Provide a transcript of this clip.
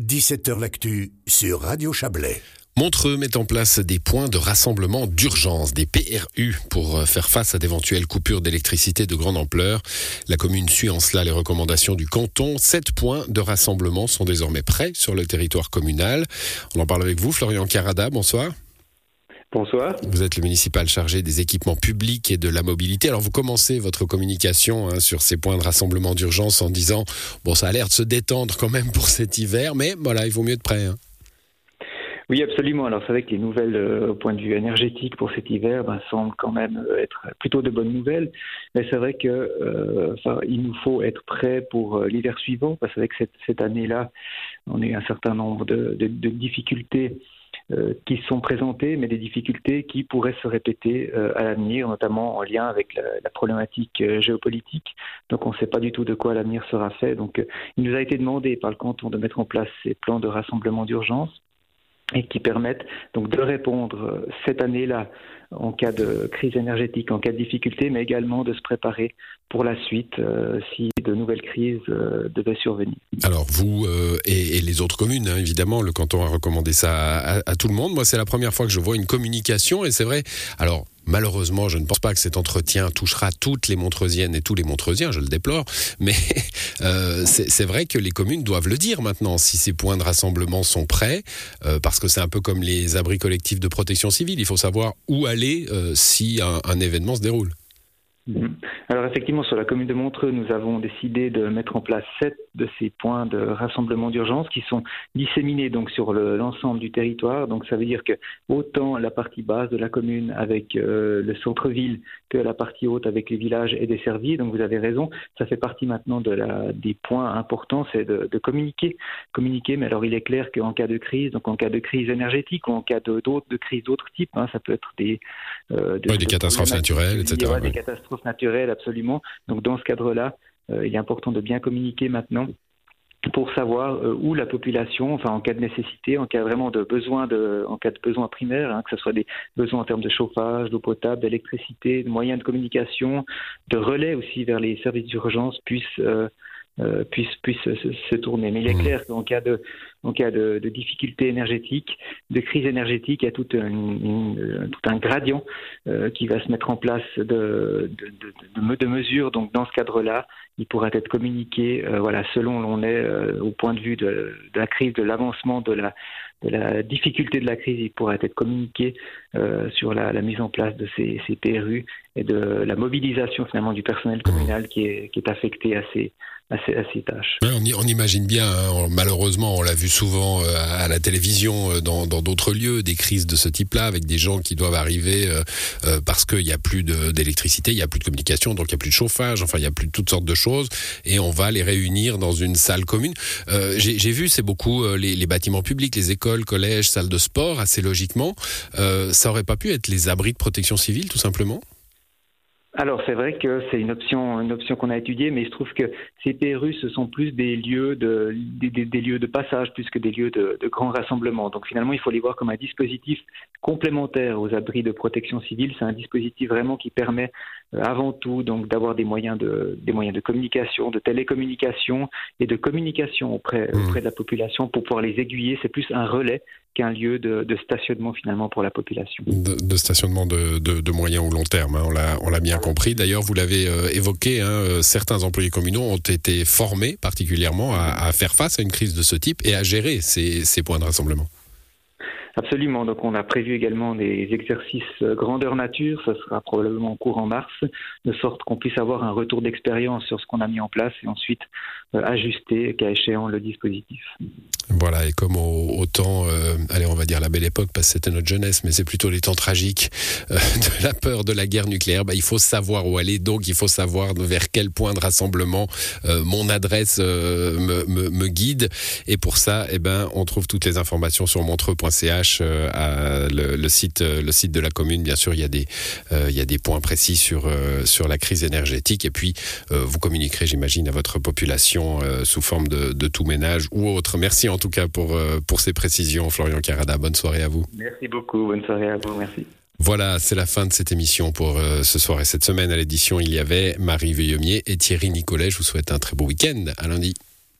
17h L'actu sur Radio Chablais. Montreux met en place des points de rassemblement d'urgence, des PRU, pour euh, faire face à d'éventuelles coupures d'électricité de grande ampleur. La commune suit en cela les recommandations du canton. Sept points de rassemblement sont désormais prêts sur le territoire communal. On en parle avec vous, Florian Carada, bonsoir. Bonsoir. Vous êtes le municipal chargé des équipements publics et de la mobilité. Alors vous commencez votre communication hein, sur ces points de rassemblement d'urgence en disant bon ça a l'air de se détendre quand même pour cet hiver, mais voilà il vaut mieux être prêt. Hein. Oui, absolument. Alors, c'est vrai que les nouvelles euh, au point de vue énergétique pour cet hiver ben, semblent quand même euh, être plutôt de bonnes nouvelles. Mais c'est vrai que euh, il nous faut être prêt pour l'hiver suivant, parce que avec cette, cette année-là, on a eu un certain nombre de, de, de difficultés qui sont présentées, mais des difficultés qui pourraient se répéter euh, à l'avenir, notamment en lien avec la, la problématique euh, géopolitique. Donc on ne sait pas du tout de quoi l'avenir sera fait. Donc il nous a été demandé par le canton de mettre en place ces plans de rassemblement d'urgence et qui permettent donc de répondre cette année-là en cas de crise énergétique, en cas de difficulté, mais également de se préparer pour la suite euh, si de nouvelles crises euh, devaient survenir. Alors vous euh, et, les autres communes, hein, évidemment, le canton a recommandé ça à, à tout le monde. Moi, c'est la première fois que je vois une communication et c'est vrai. Alors Malheureusement, je ne pense pas que cet entretien touchera toutes les Montreusiennes et tous les Montreusiens, je le déplore, mais euh, c'est vrai que les communes doivent le dire maintenant si ces points de rassemblement sont prêts, euh, parce que c'est un peu comme les abris collectifs de protection civile, il faut savoir où aller euh, si un, un événement se déroule. Mhm. Alors effectivement, sur la commune de Montreux, nous avons décidé de mettre en place sept de ces points de rassemblement d'urgence qui sont disséminés donc sur l'ensemble du territoire. Donc ça veut dire que autant la partie basse de la commune avec euh, le centre-ville que la partie haute avec les villages est desservie. Donc vous avez raison, ça fait partie maintenant de la, des points importants, c'est de, de, communiquer, communiquer. Mais alors il est clair qu'en cas de crise, donc en cas de crise énergétique ou en cas de, d'autres de crises d'autres types, hein, ça peut être des euh, de, des catastrophes naturelles, etc. Des catastrophes naturelles, absolument. Donc dans ce cadre-là, euh, il est important de bien communiquer maintenant pour savoir euh, où la population, enfin en cas de nécessité, en cas vraiment de besoin de, en cas de besoin primaire, hein, que ce soit des besoins en termes de chauffage, d'eau potable, d'électricité, de moyens de communication, de relais aussi vers les services d'urgence puissent euh, euh, puisse, puisse se, se, tourner. Mais il est mmh. clair qu'en cas de, en cas de, de difficultés énergétiques, de crise énergétique, il y a tout un, une, tout un gradient euh, qui va se mettre en place de, de, de, de mesures. Donc dans ce cadre-là, il pourra être communiqué, euh, voilà, selon l'on est euh, au point de vue de, de la crise, de l'avancement de la, de la difficulté de la crise, il pourra être communiqué euh, sur la, la, mise en place de ces, ces, PRU et de la mobilisation finalement du personnel communal qui est, qui est affecté à ces, on, imagine bien, hein, malheureusement, on l'a vu souvent euh, à la télévision, euh, dans d'autres lieux, des crises de ce type-là, avec des gens qui doivent arriver euh, parce qu'il n'y a plus d'électricité, il n'y a plus de communication, donc il n'y a plus de chauffage, enfin il y a plus de toutes sortes de choses, et on va les réunir dans une salle commune. J'ai vu, c'est beaucoup les, les, bâtiments publics, les écoles, collèges, salles de sport, assez logiquement. ça aurait pas pu être les abris de protection civile, tout simplement? Alors c'est vrai que c'est une option, une option qu'on a étudiée, mais il se trouve que ces PRU ce sont plus des lieux de, des, des, des lieux de passage plus que des lieux de, de grand rassemblement. Donc finalement, il faut les voir comme un dispositif complémentaire aux abris de protection civile. C'est un dispositif vraiment qui permet euh, avant tout donc d'avoir des moyens de, des moyens de communication, de télécommunication et de communication auprès, mmh. auprès de la population pour pouvoir les aiguiller. C'est plus un relais qu'un lieu de, stationnement finalement pour la population. De, de stationnement de, de, moyen ou long terme, hein, on l'a bien compris. D'ailleurs, vous l'avez euh, évoqué, hein, euh, certains employés communaux ont été formés particulièrement à, à, faire face à une crise de ce type et à gérer ces, ces points de rassemblement. Absolument. Donc, on a prévu également des exercices euh, grandeur nature. Ce sera probablement en cours en mars, de sorte qu'on puisse avoir un retour d'expérience sur ce qu'on a mis en place et ensuite euh, ajuster, cas échéant, le dispositif. Voilà. Et comme au, temps, euh, allez, on va dire la belle époque, parce que c'était notre jeunesse, mais c'est plutôt les temps tragiques de la peur de la guerre nucléaire. Bah, il faut savoir où aller. Donc, il faut savoir vers quel point de rassemblement mon adresse me, guide. Et pour ça, eh ben, on trouve toutes les informations sur montreux.ch euh, le, le, site, euh, le site de la commune. Bien sûr, il y a des, euh, il y a des points précis sur, sur la crise énergétique. Et puis, vous communiquerez, j'imagine, à votre population sous forme de, de, tout ménage ou autre. Merci en tout cas pour, pour ces précisions, Florian Carada. Bonne soirée à vous. Merci beaucoup. Bonne soirée à vous. Merci. Voilà, c'est la fin de cette émission pour euh, ce soir et cette semaine. À l'édition, il y avait Marie Veillemier et Thierry Nicolet. Je vous souhaite un très beau week-end. À lundi.